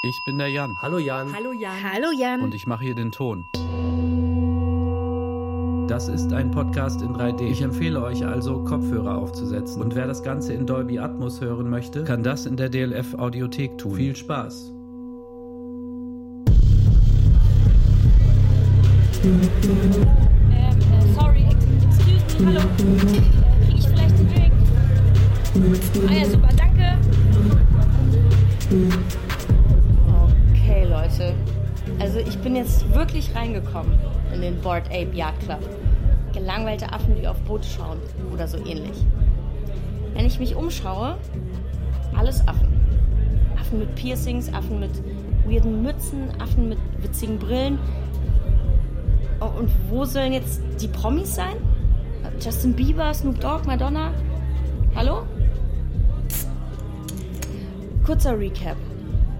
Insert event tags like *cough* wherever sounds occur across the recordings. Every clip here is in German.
Ich bin der Jan. Hallo Jan. Hallo Jan. Hallo Jan. Und ich mache hier den Ton. Das ist ein Podcast in 3D. Ich empfehle euch also, Kopfhörer aufzusetzen. Und wer das Ganze in Dolby Atmos hören möchte, kann das in der DLF Audiothek tun. Viel Spaß! Ähm, äh, sorry, excuse me, hallo. Äh, Krieg ich vielleicht den Weg? Ah ja, super, danke. Leute. Also ich bin jetzt wirklich reingekommen in den Board Ape Yacht Club. Gelangweilte Affen, die auf Boote schauen oder so ähnlich. Wenn ich mich umschaue, alles Affen. Affen mit Piercings, Affen mit weirden Mützen, Affen mit witzigen Brillen. Oh, und wo sollen jetzt die Promis sein? Justin Bieber, Snoop Dogg, Madonna? Hallo? Kurzer Recap.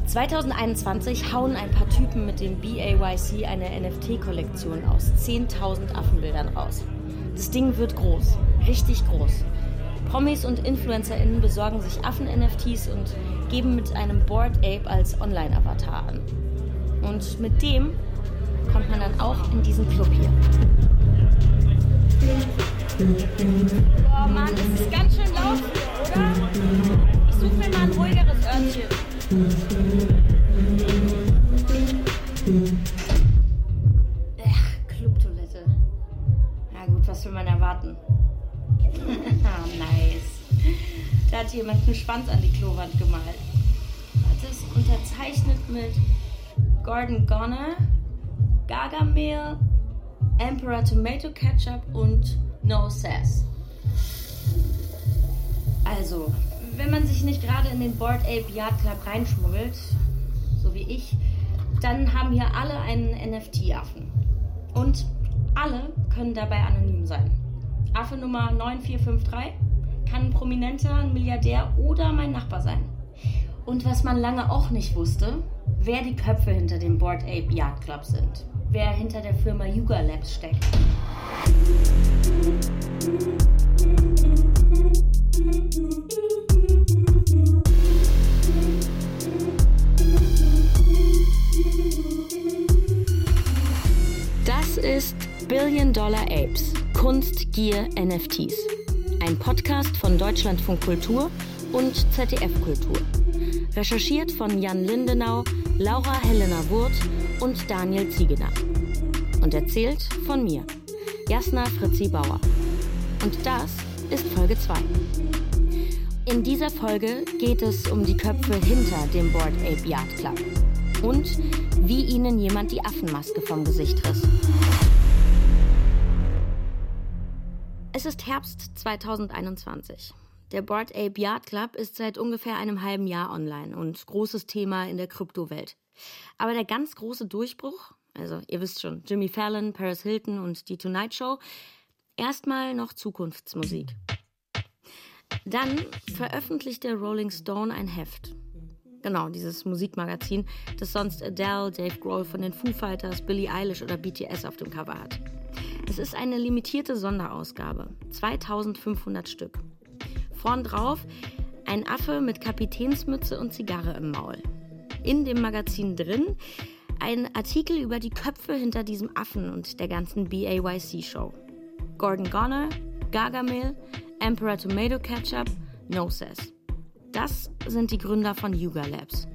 2021 hauen ein paar Typen mit dem BAYC eine NFT-Kollektion aus 10.000 Affenbildern raus. Das Ding wird groß, richtig groß. Promis und InfluencerInnen besorgen sich Affen-NFTs und geben mit einem Board Ape als Online-Avatar an. Und mit dem kommt man dann auch in diesen Club hier. Boah, Mann, es ist ganz schön laut hier, oder? Ich suche mir mal ein ruhigeres Örtchen. Ach, Clubtoilette. Na gut, was will man erwarten? *laughs* nice. Da hat jemand einen Schwanz an die Klowand gemalt. Das ist unterzeichnet mit Gordon Goner, Gargamel, Emperor Tomato Ketchup und No Sass. Also, wenn man sich nicht gerade in den Board Ape Yard Club reinschmuggelt, so wie ich, dann haben hier alle einen NFT-Affen. Und alle können dabei anonym sein. Affe Nummer 9453 kann ein Prominenter, ein Milliardär oder mein Nachbar sein. Und was man lange auch nicht wusste, wer die Köpfe hinter dem Board Ape Yard Club sind. Wer hinter der Firma Yuga Labs steckt. Das ist Billion Dollar Apes, Kunst, Gier, NFTs. Ein Podcast von Deutschlandfunk Kultur und ZDF Kultur. Recherchiert von Jan Lindenau, Laura Helena Wurth und Daniel Ziegener. Und erzählt von mir, Jasna Fritzi Bauer. Und das ist Folge 2. In dieser Folge geht es um die Köpfe hinter dem Board Ape Yard Club und wie ihnen jemand die Affenmaske vom Gesicht riss. Es ist Herbst 2021. Der Board Ape Yard Club ist seit ungefähr einem halben Jahr online und großes Thema in der Kryptowelt. Aber der ganz große Durchbruch, also ihr wisst schon, Jimmy Fallon, Paris Hilton und die Tonight Show, erstmal noch Zukunftsmusik. Dann veröffentlichte Rolling Stone ein Heft. Genau, dieses Musikmagazin, das sonst Adele, Dave Grohl von den Foo Fighters, Billie Eilish oder BTS auf dem Cover hat. Es ist eine limitierte Sonderausgabe, 2500 Stück. Vorn drauf ein Affe mit Kapitänsmütze und Zigarre im Maul. In dem Magazin drin ein Artikel über die Köpfe hinter diesem Affen und der ganzen BAYC-Show. Gordon Goner, Gargamel, Emperor Tomato Ketchup, No Sass. Das sind die Gründer von Yuga Labs.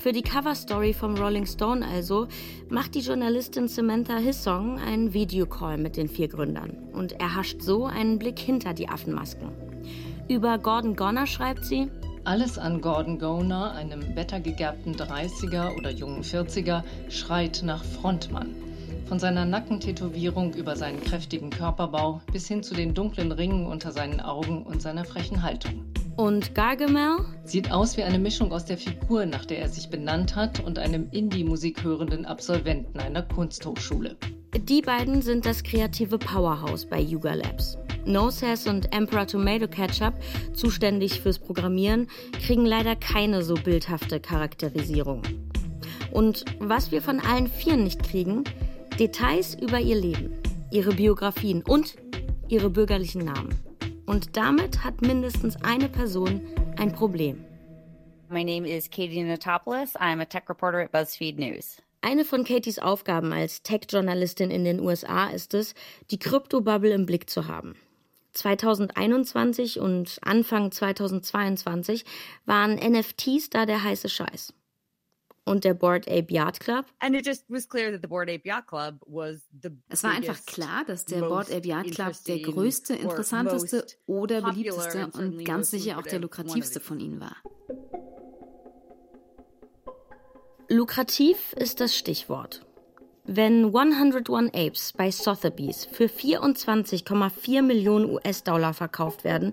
Für die Coverstory vom Rolling Stone also macht die Journalistin Samantha Hissong einen Videocall mit den vier Gründern und erhascht so einen Blick hinter die Affenmasken. Über Gordon Goner schreibt sie, alles an Gordon Goner, einem wettergegerbten 30er oder jungen 40er, schreit nach Frontmann. Von seiner Nackentätowierung über seinen kräftigen Körperbau bis hin zu den dunklen Ringen unter seinen Augen und seiner frechen Haltung. Und Gargamel? Sieht aus wie eine Mischung aus der Figur, nach der er sich benannt hat, und einem Indie-Musik hörenden Absolventen einer Kunsthochschule. Die beiden sind das kreative Powerhouse bei Yuga Labs. No Sass und Emperor Tomato Ketchup, zuständig fürs Programmieren, kriegen leider keine so bildhafte Charakterisierung. Und was wir von allen vier nicht kriegen, Details über ihr Leben, ihre Biografien und ihre bürgerlichen Namen. Und damit hat mindestens eine Person ein Problem. My name is Katie Natopoulos. I'm a tech reporter at BuzzFeed News. Eine von Katies Aufgaben als Tech-Journalistin in den USA ist es, die Kryptobubble im Blick zu haben. 2021 und Anfang 2022 waren NFTs da der heiße Scheiß. Und der Board Ape Yacht Club? Es war einfach klar, dass der Board Ape Yacht Club der größte, interessanteste oder beliebteste und ganz sicher auch der lukrativste von ihnen war. Lukrativ ist das Stichwort. Wenn 101 Apes bei Sotheby's für 24,4 Millionen US-Dollar verkauft werden,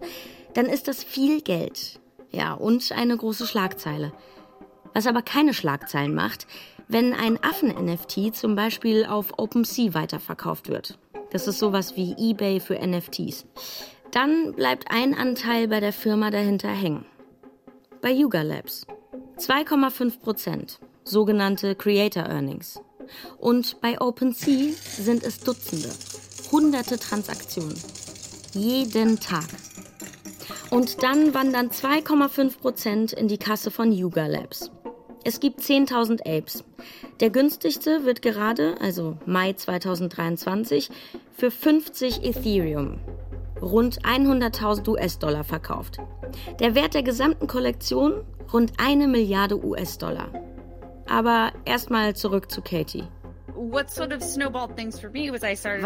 dann ist das viel Geld. Ja, und eine große Schlagzeile. Was aber keine Schlagzeilen macht, wenn ein Affen-NFT zum Beispiel auf OpenSea weiterverkauft wird. Das ist sowas wie eBay für NFTs. Dann bleibt ein Anteil bei der Firma dahinter hängen. Bei Yuga Labs. 2,5 Prozent sogenannte Creator Earnings. Und bei OpenSea sind es Dutzende, hunderte Transaktionen. Jeden Tag. Und dann wandern 2,5 Prozent in die Kasse von Yuga Labs. Es gibt 10.000 Apes. Der günstigste wird gerade, also Mai 2023, für 50 Ethereum, rund 100.000 US-Dollar verkauft. Der Wert der gesamten Kollektion rund eine Milliarde US-Dollar. Aber erstmal zurück zu Katie. Was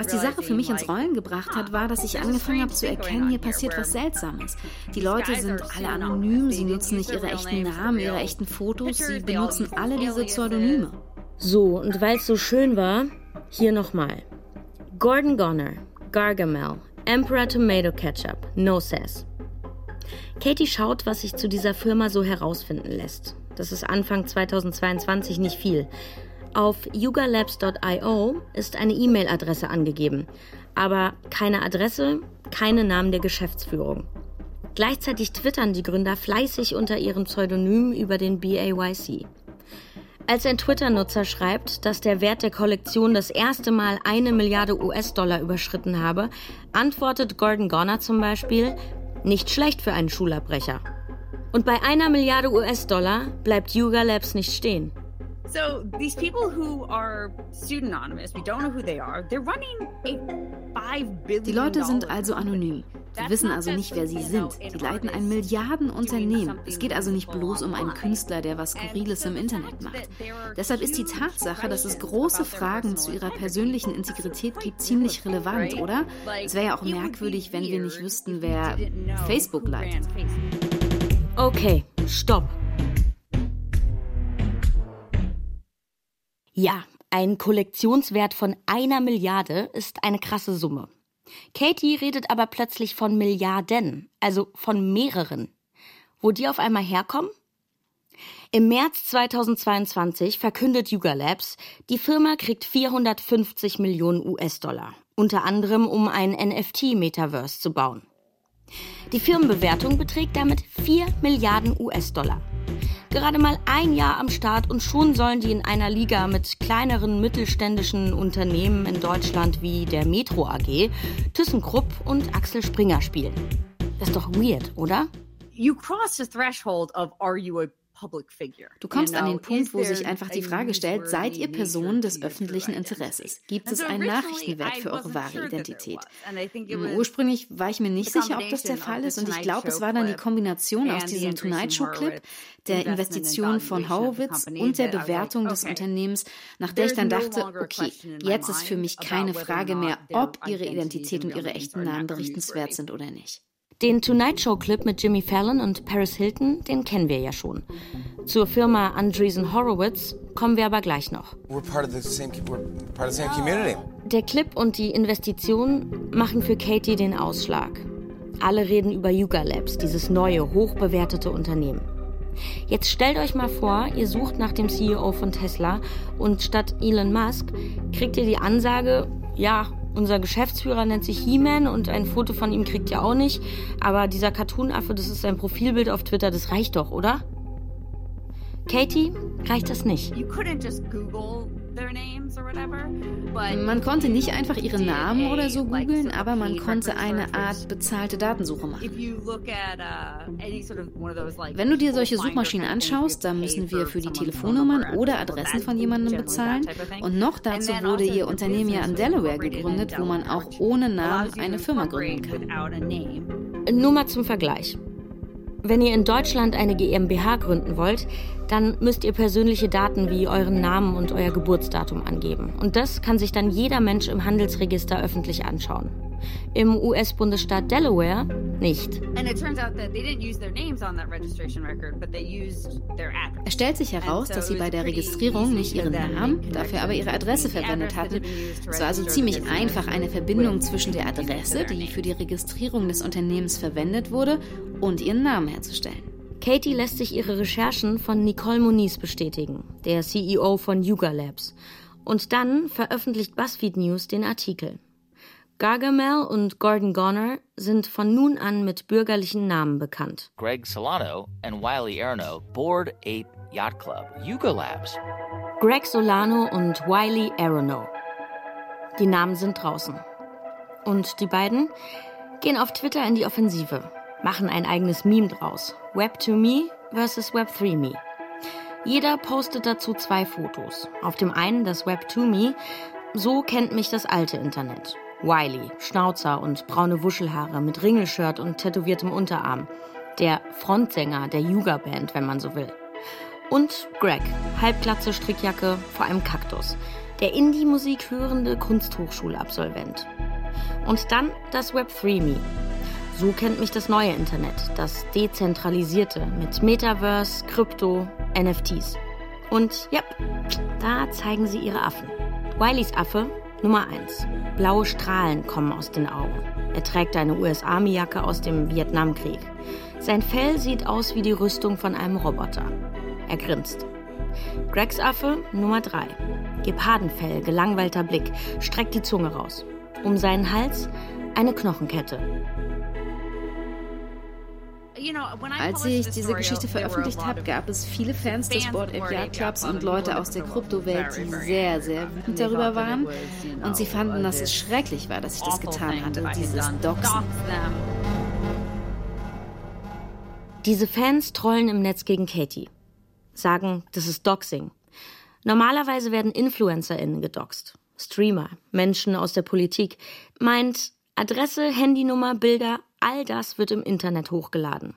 die Sache für mich ins Rollen gebracht hat, war, dass ich angefangen habe zu erkennen, hier passiert was Seltsames. Die Leute sind alle anonym, sie nutzen nicht ihre echten Namen, ihre echten Fotos, sie benutzen alle diese Pseudonyme. So, und weil es so schön war, hier nochmal. Gordon Goner, Gargamel, Emperor Tomato Ketchup, No Sass. Katie schaut, was sich zu dieser Firma so herausfinden lässt. Das ist Anfang 2022 nicht viel. Auf yugalabs.io ist eine E-Mail-Adresse angegeben, aber keine Adresse, keine Namen der Geschäftsführung. Gleichzeitig twittern die Gründer fleißig unter ihrem Pseudonym über den BAYC. Als ein Twitter-Nutzer schreibt, dass der Wert der Kollektion das erste Mal eine Milliarde US-Dollar überschritten habe, antwortet Gordon Goner zum Beispiel, nicht schlecht für einen Schulabbrecher. Und bei einer Milliarde US-Dollar bleibt Yuga Labs nicht stehen. So these people who are pseudonymous, we don't know who they are, they're running a 5 billion Die Leute sind also anonym. Wir wissen also nicht, wer sie sind. Sie leiten ein Milliardenunternehmen. Es geht also nicht bloß um einen Künstler, der was Skurriles im Internet macht. Deshalb ist die Tatsache, dass es große Fragen zu ihrer persönlichen Integrität gibt, ziemlich relevant, oder? Es wäre ja auch merkwürdig, wenn wir nicht wüssten, wer Facebook leitet. Okay, stopp. Ja, ein Kollektionswert von einer Milliarde ist eine krasse Summe. Katie redet aber plötzlich von Milliarden, also von mehreren. Wo die auf einmal herkommen? Im März 2022 verkündet Yuga Labs, die Firma kriegt 450 Millionen US-Dollar, unter anderem um ein NFT-Metaverse zu bauen. Die Firmenbewertung beträgt damit 4 Milliarden US-Dollar. Gerade mal ein Jahr am Start und schon sollen die in einer Liga mit kleineren mittelständischen Unternehmen in Deutschland wie der Metro AG, ThyssenKrupp und Axel Springer spielen. Das ist doch weird, oder? You cross the threshold of are you a Du kommst an den Punkt, wo sich einfach die Frage stellt, seid ihr Personen des öffentlichen Interesses? Gibt es einen Nachrichtenwert für eure wahre Identität? Ursprünglich war ich mir nicht sicher, ob das der Fall ist und ich glaube, es war dann die Kombination aus diesem Tonight Show Clip, der Investition von Horowitz und der Bewertung des Unternehmens, nach der ich dann dachte, okay, jetzt ist für mich keine Frage mehr, ob ihre Identität und ihre echten Namen berichtenswert sind oder nicht. Den Tonight Show Clip mit Jimmy Fallon und Paris Hilton, den kennen wir ja schon. Zur Firma Andreessen Horowitz kommen wir aber gleich noch. Der Clip und die Investition machen für Katie den Ausschlag. Alle reden über Yuga Labs, dieses neue, hochbewertete Unternehmen. Jetzt stellt euch mal vor, ihr sucht nach dem CEO von Tesla und statt Elon Musk kriegt ihr die Ansage, ja, unser Geschäftsführer nennt sich He-Man und ein Foto von ihm kriegt ihr auch nicht. Aber dieser Cartoon-Affe, das ist sein Profilbild auf Twitter, das reicht doch, oder? Katie, reicht das nicht. Man konnte nicht einfach ihre Namen oder so googeln, aber man konnte eine Art bezahlte Datensuche machen. Wenn du dir solche Suchmaschinen anschaust, dann müssen wir für die Telefonnummern oder Adressen von jemandem bezahlen. Und noch dazu wurde ihr Unternehmen ja in Delaware gegründet, wo man auch ohne Namen eine Firma gründen kann. Nur mal zum Vergleich. Wenn ihr in Deutschland eine GmbH gründen wollt, dann müsst ihr persönliche Daten wie euren Namen und euer Geburtsdatum angeben. Und das kann sich dann jeder Mensch im Handelsregister öffentlich anschauen. Im US-Bundesstaat Delaware nicht. Es stellt sich heraus, dass sie bei der Registrierung nicht ihren Namen, dafür aber ihre Adresse verwendet hatten. Es war also ziemlich einfach, eine Verbindung zwischen der Adresse, die für die Registrierung des Unternehmens verwendet wurde, und ihren Namen herzustellen. Katie lässt sich ihre Recherchen von Nicole Moniz bestätigen, der CEO von Yuga Labs. Und dann veröffentlicht BuzzFeed News den Artikel. Gargamel und Gordon Goner sind von nun an mit bürgerlichen Namen bekannt. Greg Solano and Wiley Erno, Board Ape Yacht Club, Yuga Labs. Greg Solano und Wiley Arono. Die Namen sind draußen. Und die beiden gehen auf Twitter in die Offensive, machen ein eigenes Meme draus. Web2Me versus Web3Me. Jeder postet dazu zwei Fotos. Auf dem einen das Web2Me, so kennt mich das alte Internet. Wiley, Schnauzer und braune Wuschelhaare mit Ringelshirt und tätowiertem Unterarm. Der Frontsänger der Yuga-Band, wenn man so will. Und Greg, Halbglatze Strickjacke vor einem Kaktus. Der Indie-Musik hörende Kunsthochschulabsolvent. Und dann das Web3Me. So kennt mich das neue Internet, das dezentralisierte mit Metaverse, Krypto, NFTs. Und ja, da zeigen sie ihre Affen. Wileys Affe Nummer 1. Blaue Strahlen kommen aus den Augen. Er trägt eine US-Army-Jacke aus dem Vietnamkrieg. Sein Fell sieht aus wie die Rüstung von einem Roboter. Er grinst. Gregs Affe Nummer 3. Gepardenfell, gelangweilter Blick, streckt die Zunge raus. Um seinen Hals eine Knochenkette. Als ich diese Geschichte veröffentlicht habe, gab es viele Fans des Board Ape Yacht Clubs und Leute aus der Kryptowelt, die sehr, sehr wütend darüber waren. Und sie fanden, dass es schrecklich war, dass ich das getan hatte, dieses Doxen. Diese Fans trollen im Netz gegen Katie. Sagen, das ist Doxing. Normalerweise werden InfluencerInnen gedoxt. Streamer, Menschen aus der Politik. Meint, Adresse, Handynummer, Bilder, all das wird im Internet hochgeladen.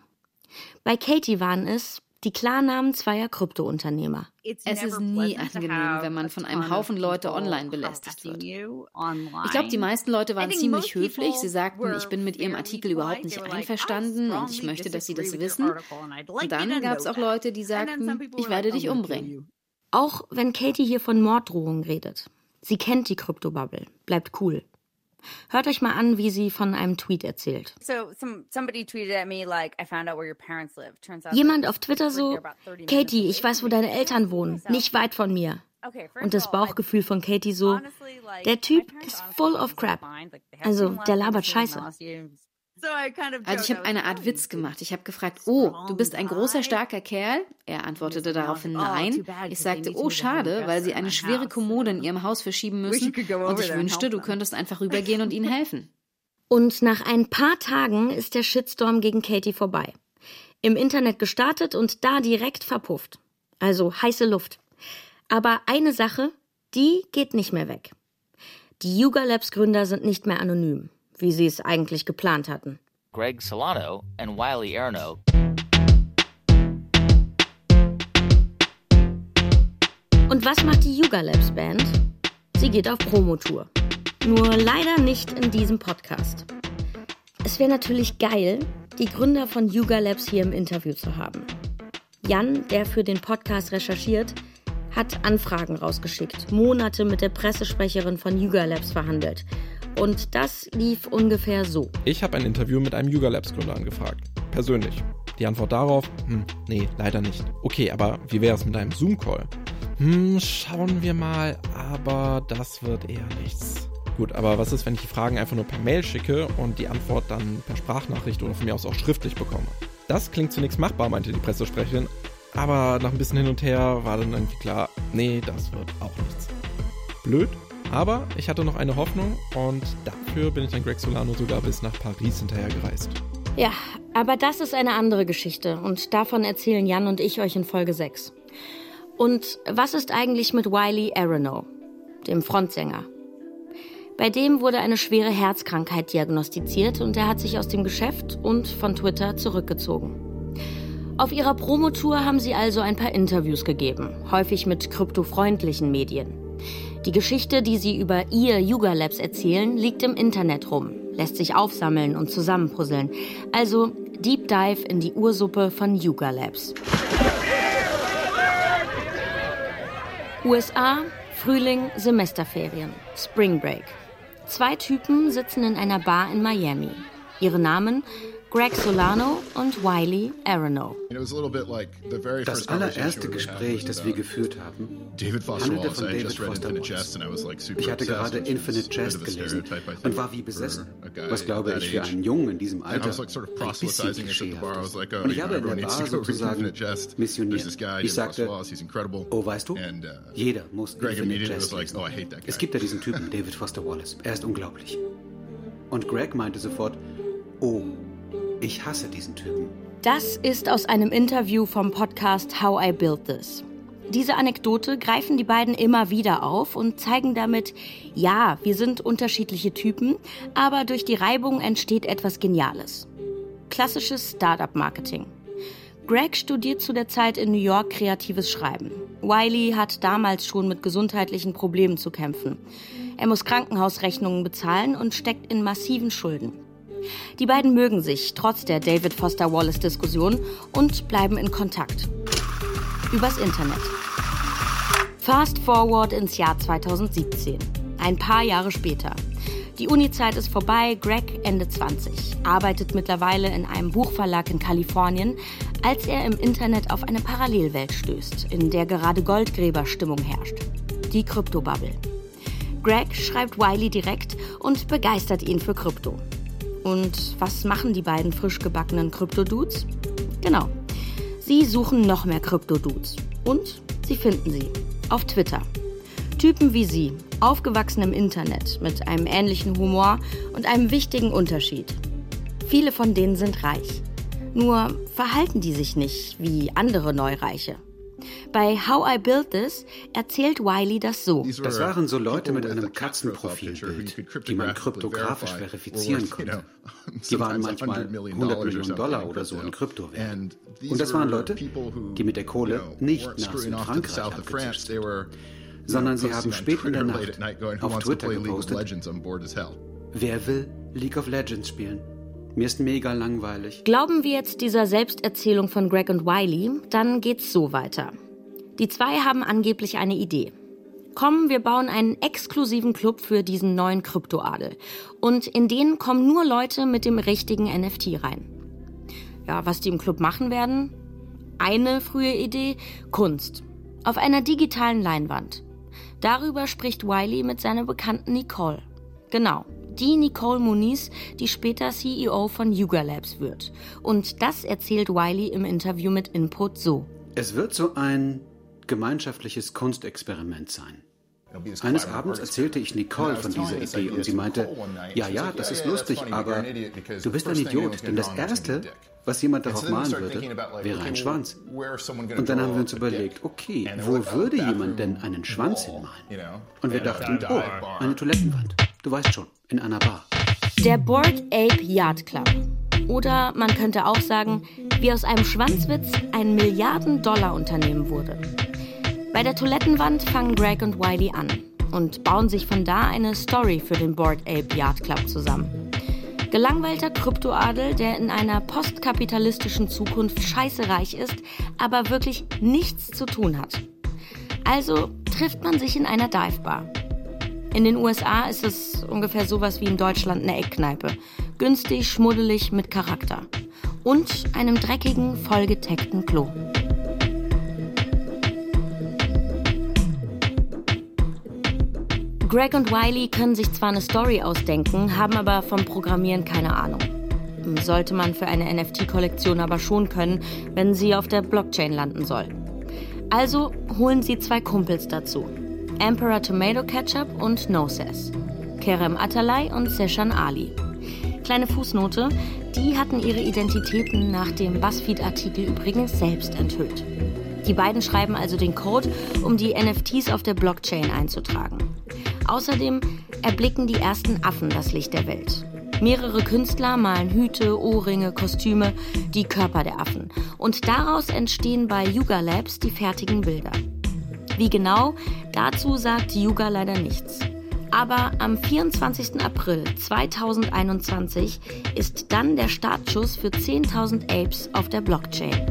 Bei Katie waren es die Klarnamen zweier Kryptounternehmer. Es ist nie angenehm, wenn man von einem Haufen Leute online belästigt wird. Ich glaube, die meisten Leute waren ziemlich höflich. Sie sagten, ich bin mit ihrem Artikel überhaupt nicht einverstanden und ich möchte, dass sie das wissen. Und dann gab es auch Leute, die sagten, ich werde dich umbringen. Auch wenn Katie hier von Morddrohungen redet. Sie kennt die Kryptobubble, bleibt cool. Hört euch mal an, wie sie von einem Tweet erzählt. Jemand auf Twitter so, Katie, ich weiß, wo deine Eltern wohnen, nicht weit von mir. Und das Bauchgefühl von Katie so, der Typ ist full of crap. Also, der labert Scheiße. Also ich habe eine Art Witz gemacht. Ich habe gefragt, oh, du bist ein großer, starker Kerl? Er antwortete daraufhin oh, nein. Ich sagte, oh, schade, weil sie eine schwere Kommode in ihrem Haus verschieben müssen. Und ich wünschte, du könntest einfach *laughs* rübergehen und ihnen helfen. Und nach ein paar Tagen ist der Shitstorm gegen Katie vorbei. Im Internet gestartet und da direkt verpufft. Also heiße Luft. Aber eine Sache, die geht nicht mehr weg. Die Yuga Labs Gründer sind nicht mehr anonym wie sie es eigentlich geplant hatten. Greg Solano and Wiley Erno. Und was macht die Yuga Labs Band? Sie geht auf Promotour. Nur leider nicht in diesem Podcast. Es wäre natürlich geil, die Gründer von Yuga Labs hier im Interview zu haben. Jan, der für den Podcast recherchiert, hat Anfragen rausgeschickt, Monate mit der Pressesprecherin von Yuga Labs verhandelt und das lief ungefähr so. Ich habe ein Interview mit einem Yuga Labs Gründer angefragt. Persönlich. Die Antwort darauf, hm, nee, leider nicht. Okay, aber wie wäre es mit einem Zoom-Call? Hm, schauen wir mal, aber das wird eher nichts. Gut, aber was ist, wenn ich die Fragen einfach nur per Mail schicke und die Antwort dann per Sprachnachricht oder von mir aus auch schriftlich bekomme? Das klingt zunächst machbar, meinte die Pressesprecherin, aber nach ein bisschen hin und her war dann irgendwie klar, nee, das wird auch nichts. Blöd, aber ich hatte noch eine Hoffnung und dafür bin ich dann Greg Solano sogar bis nach Paris hinterher gereist. Ja, aber das ist eine andere Geschichte und davon erzählen Jan und ich euch in Folge 6. Und was ist eigentlich mit Wiley Aronow, dem Frontsänger? Bei dem wurde eine schwere Herzkrankheit diagnostiziert und er hat sich aus dem Geschäft und von Twitter zurückgezogen. Auf ihrer Promotour haben sie also ein paar Interviews gegeben, häufig mit kryptofreundlichen Medien. Die Geschichte, die sie über ihr Yuga Labs erzählen, liegt im Internet rum, lässt sich aufsammeln und zusammenpuzzeln. Also Deep Dive in die Ursuppe von Yuga Labs. USA, Frühling, Semesterferien, Spring Break. Zwei Typen sitzen in einer Bar in Miami. Ihre Namen Greg Solano und Wiley Aronow. Das allererste Gespräch, das wir geführt haben, handelte von David Foster Wallace. Ich hatte gerade Infinite Jest gelesen und war wie besessen, was glaube ich für einen Jungen in diesem Alter ein bisschen klischeehaft ist. Und ich habe in der Bar sozusagen missioniert. Ich sagte, oh weißt du, uh, jeder muss Infinite Jest lesen. Oh, es gibt ja diesen Typen, David Foster Wallace. Er ist unglaublich. Und Greg meinte sofort, oh, ich hasse diesen Typen. Das ist aus einem Interview vom Podcast How I Built This. Diese Anekdote greifen die beiden immer wieder auf und zeigen damit, ja, wir sind unterschiedliche Typen, aber durch die Reibung entsteht etwas Geniales. Klassisches Startup-Marketing. Greg studiert zu der Zeit in New York kreatives Schreiben. Wiley hat damals schon mit gesundheitlichen Problemen zu kämpfen. Er muss Krankenhausrechnungen bezahlen und steckt in massiven Schulden. Die beiden mögen sich trotz der David Foster Wallace-Diskussion und bleiben in Kontakt. Übers Internet. Fast forward ins Jahr 2017. Ein paar Jahre später. Die Uni-Zeit ist vorbei, Greg Ende 20, arbeitet mittlerweile in einem Buchverlag in Kalifornien, als er im Internet auf eine Parallelwelt stößt, in der gerade Goldgräberstimmung herrscht. Die Kryptobubble. Greg schreibt Wiley direkt und begeistert ihn für Krypto. Und was machen die beiden frisch gebackenen Krypto-Dudes? Genau. Sie suchen noch mehr Krypto-Dudes. Und sie finden sie. Auf Twitter. Typen wie sie, aufgewachsen im Internet, mit einem ähnlichen Humor und einem wichtigen Unterschied. Viele von denen sind reich. Nur verhalten die sich nicht wie andere Neureiche. Bei How I Built This erzählt Wiley das so. Das waren so Leute mit einem Katzenprofilbild, die man kryptografisch verifizieren konnte. *laughs* Die waren manchmal 100 Millionen Dollar oder so in Krypto wert. Und das waren Leute, die mit der Kohle nicht nach Südfrankreich abgezischt sind, sondern sie haben spät in der Nacht auf Twitter gepostet, wer will League of Legends spielen? Mir ist mega langweilig. Glauben wir jetzt dieser Selbsterzählung von Greg und Wiley, dann geht's so weiter. Die zwei haben angeblich eine Idee. Komm, wir bauen einen exklusiven Club für diesen neuen Kryptoadel. Und in den kommen nur Leute mit dem richtigen NFT rein. Ja, was die im Club machen werden? Eine frühe Idee, Kunst. Auf einer digitalen Leinwand. Darüber spricht Wiley mit seiner Bekannten Nicole. Genau, die Nicole Muniz, die später CEO von Yuga Labs wird. Und das erzählt Wiley im Interview mit Input so. Es wird so ein gemeinschaftliches Kunstexperiment sein. Eines Abends erzählte ich Nicole von dieser Idee und sie meinte, ja, ja, das ist lustig, aber du bist ein Idiot, denn das Erste, was jemand darauf malen würde, wäre ein Schwanz. Und dann haben wir uns überlegt, okay, wo würde jemand denn einen Schwanz hinmalen? Und wir dachten, oh, eine Toilettenwand. Du weißt schon, in einer Bar. Der Board Ape Yard Club. Oder man könnte auch sagen, wie aus einem Schwanzwitz ein Milliarden-Dollar-Unternehmen wurde. Bei der Toilettenwand fangen Greg und Wiley an und bauen sich von da eine Story für den Board Ape Yard Club zusammen. Gelangweilter Kryptoadel, der in einer postkapitalistischen Zukunft scheißereich ist, aber wirklich nichts zu tun hat. Also trifft man sich in einer Divebar. In den USA ist es ungefähr sowas wie in Deutschland eine Eckkneipe. Günstig, schmuddelig, mit Charakter. Und einem dreckigen, vollgeteckten Klo. Greg und Wiley können sich zwar eine Story ausdenken, haben aber vom Programmieren keine Ahnung. Sollte man für eine NFT-Kollektion aber schon können, wenn sie auf der Blockchain landen soll. Also holen sie zwei Kumpels dazu. Emperor Tomato Ketchup und Noses, Kerem Atalay und Seshan Ali. Kleine Fußnote, die hatten ihre Identitäten nach dem BuzzFeed-Artikel übrigens selbst enthüllt. Die beiden schreiben also den Code, um die NFTs auf der Blockchain einzutragen. Außerdem erblicken die ersten Affen das Licht der Welt. Mehrere Künstler malen Hüte, Ohrringe, Kostüme, die Körper der Affen. Und daraus entstehen bei Yuga Labs die fertigen Bilder. Wie genau, dazu sagt Yuga leider nichts. Aber am 24. April 2021 ist dann der Startschuss für 10.000 Apes auf der Blockchain.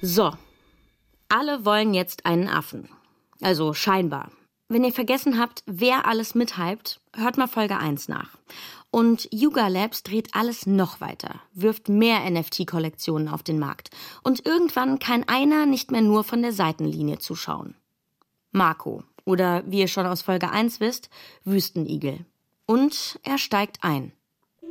So, alle wollen jetzt einen Affen. Also scheinbar. Wenn ihr vergessen habt, wer alles mithypt, hört mal Folge 1 nach. Und Yuga Labs dreht alles noch weiter, wirft mehr NFT-Kollektionen auf den Markt. Und irgendwann kann einer nicht mehr nur von der Seitenlinie zuschauen. Marco oder wie ihr schon aus Folge 1 wisst, Wüstenigel. Und er steigt ein.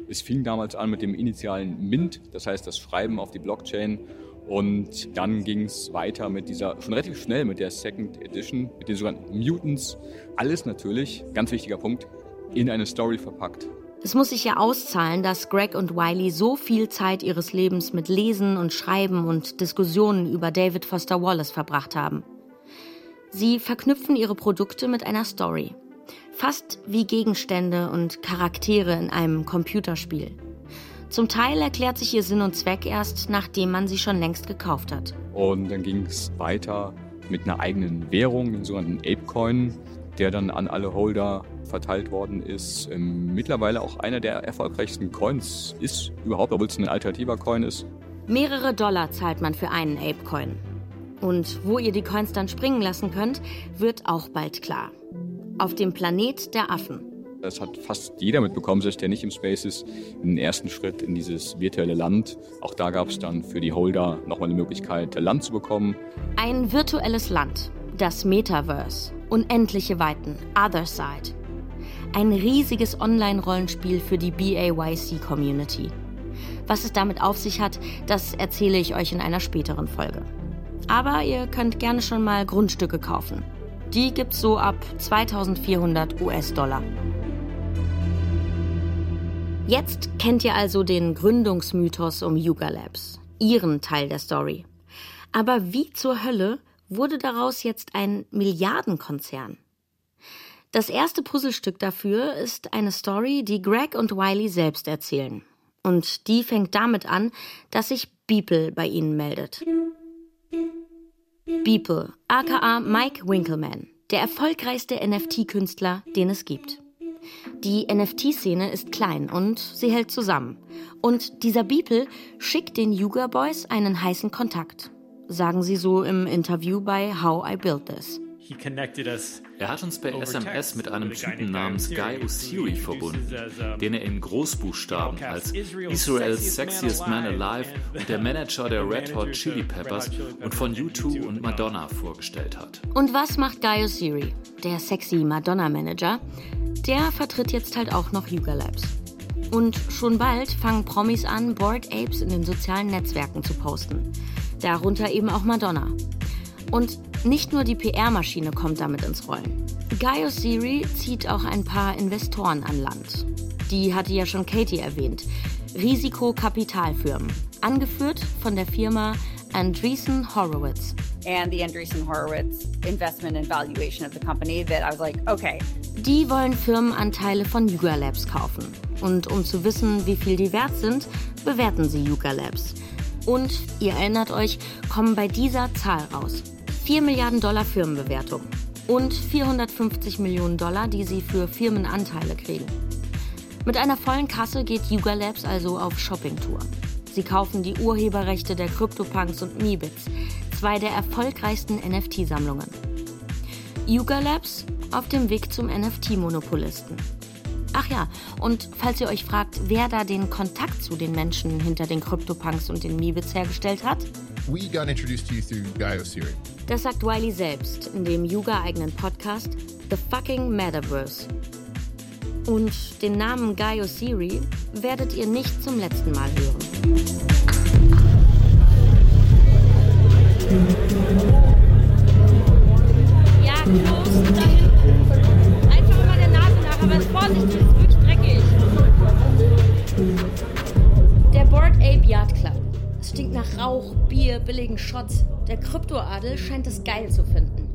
Es fing damals an mit dem initialen Mint, das heißt das Schreiben auf die Blockchain. Und dann ging es weiter mit dieser, schon relativ schnell mit der Second Edition, mit den sogenannten Mutants. Alles natürlich, ganz wichtiger Punkt, in eine Story verpackt. Es muss sich ja auszahlen, dass Greg und Wiley so viel Zeit ihres Lebens mit Lesen und Schreiben und Diskussionen über David Foster Wallace verbracht haben. Sie verknüpfen ihre Produkte mit einer Story. Fast wie Gegenstände und Charaktere in einem Computerspiel. Zum Teil erklärt sich ihr Sinn und Zweck erst, nachdem man sie schon längst gekauft hat. Und dann ging es weiter mit einer eigenen Währung, den sogenannten Apecoin, der dann an alle Holder verteilt worden ist. Ähm, mittlerweile auch einer der erfolgreichsten Coins ist überhaupt, obwohl es ein alternativer Coin ist. Mehrere Dollar zahlt man für einen Apecoin. Und wo ihr die Coins dann springen lassen könnt, wird auch bald klar. Auf dem Planet der Affen. Das hat fast jeder mitbekommen, selbst der nicht im Space ist, den ersten Schritt in dieses virtuelle Land. Auch da gab es dann für die Holder nochmal eine Möglichkeit, Land zu bekommen. Ein virtuelles Land, das Metaverse, unendliche Weiten, Other Side. Ein riesiges Online-Rollenspiel für die BAYC-Community. Was es damit auf sich hat, das erzähle ich euch in einer späteren Folge. Aber ihr könnt gerne schon mal Grundstücke kaufen. Die gibt's so ab 2400 US-Dollar. Jetzt kennt ihr also den Gründungsmythos um Yuga Labs, ihren Teil der Story. Aber wie zur Hölle wurde daraus jetzt ein Milliardenkonzern? Das erste Puzzlestück dafür ist eine Story, die Greg und Wiley selbst erzählen. Und die fängt damit an, dass sich Beeple bei ihnen meldet. Beeple, aka Mike Winkleman, der erfolgreichste NFT-Künstler, den es gibt. Die NFT-Szene ist klein und sie hält zusammen. Und dieser Beeple schickt den Yuga Boys einen heißen Kontakt. Sagen sie so im Interview bei How I Built This. Er hat uns per SMS mit einem Typen namens Guy Osiri verbunden, den er in Großbuchstaben als Israel's Sexiest Man Alive und der Manager der *laughs* Red Hot Chili Peppers und von U2 und Madonna vorgestellt hat. Und was macht Guy Osiri, der sexy Madonna-Manager? Der vertritt jetzt halt auch noch Yuga Labs. Und schon bald fangen Promis an, Bored Apes in den sozialen Netzwerken zu posten. Darunter eben auch Madonna. Und nicht nur die PR-Maschine kommt damit ins Rollen. Guy Siri zieht auch ein paar Investoren an Land. Die hatte ja schon Katie erwähnt. Risikokapitalfirmen, angeführt von der Firma Andreessen Horowitz. And the Andreessen Horowitz investment and valuation of the company that I was like, okay. Die wollen Firmenanteile von Yuga Labs kaufen. Und um zu wissen, wie viel die wert sind, bewerten sie Yuga Labs. Und, ihr erinnert euch, kommen bei dieser Zahl raus. 4 Milliarden Dollar Firmenbewertung und 450 Millionen Dollar, die sie für Firmenanteile kriegen. Mit einer vollen Kasse geht Yuga Labs also auf Shoppingtour. Sie kaufen die Urheberrechte der CryptoPunks und Meebits, zwei der erfolgreichsten NFT-Sammlungen. Yuga Labs auf dem Weg zum NFT-Monopolisten. Ach ja, und falls ihr euch fragt, wer da den Kontakt zu den Menschen hinter den CryptoPunks und den Meebits hergestellt hat? We got introduced to you through Guy Osiri. Das sagt Wiley selbst in dem Yuga-eigenen Podcast The Fucking Metaverse. Und den Namen Guy Siri werdet ihr nicht zum letzten Mal hören. Ja, genau, close, dahin. Einfach mal der Nase nach, aber vorsichtig, es wird dreckig. Der Board Ape Yard Club. Es stinkt nach Rauch, Bier, billigen Shots. Der Kryptoadel scheint es geil zu finden.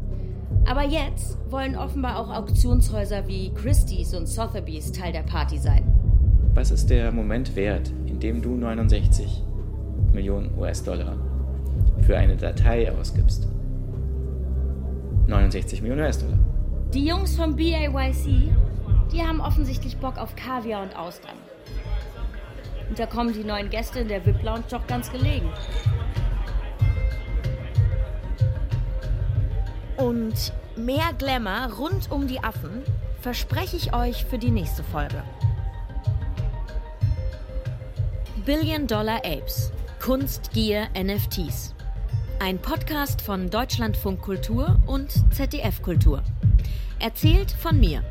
Aber jetzt wollen offenbar auch Auktionshäuser wie Christie's und Sotheby's Teil der Party sein. Was ist der Moment wert, in dem du 69 Millionen US-Dollar für eine Datei ausgibst? 69 Millionen US-Dollar. Die Jungs vom BAYC, die haben offensichtlich Bock auf Kaviar und Austern. Und da kommen die neuen Gäste in der VIP-Lounge doch ganz gelegen. Und mehr Glamour rund um die Affen verspreche ich euch für die nächste Folge. Billion Dollar Apes. Kunst, Gier, NFTs. Ein Podcast von Deutschlandfunk Kultur und ZDF Kultur. Erzählt von mir,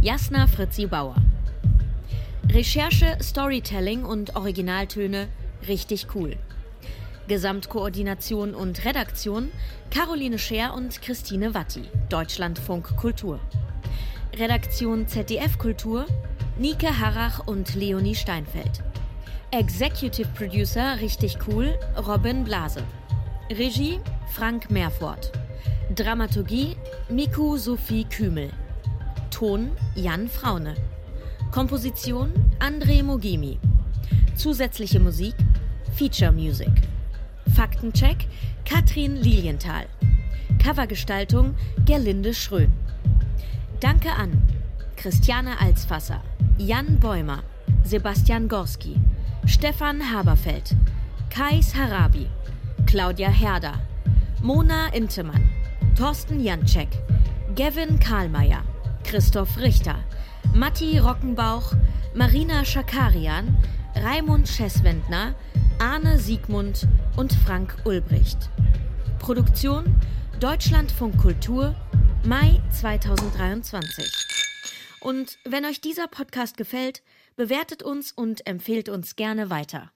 Jasna Fritzi Bauer. Recherche, Storytelling und Originaltöne richtig cool. Gesamtkoordination und Redaktion Caroline Scher und Christine Watti, Deutschlandfunk Kultur. Redaktion ZDF Kultur Nike Harrach und Leonie Steinfeld. Executive Producer richtig cool Robin Blase. Regie Frank Meerfort. Dramaturgie Miku Sophie Kümel. Ton Jan Fraune. Komposition André Mogimi. Zusätzliche Musik Feature Music. Faktencheck Katrin Lilienthal. Covergestaltung Gerlinde Schrön. Danke an Christiane Alsfasser, Jan Bäumer, Sebastian Gorski, Stefan Haberfeld, Kais Harabi, Claudia Herder, Mona Intemann, Thorsten Janczek, Gavin Karlmeier, Christoph Richter, Matti Rockenbauch, Marina Schakarian, Raimund Schesswendner, Arne Siegmund und Frank Ulbricht. Produktion Deutschlandfunk Kultur, Mai 2023. Und wenn euch dieser Podcast gefällt, bewertet uns und empfehlt uns gerne weiter.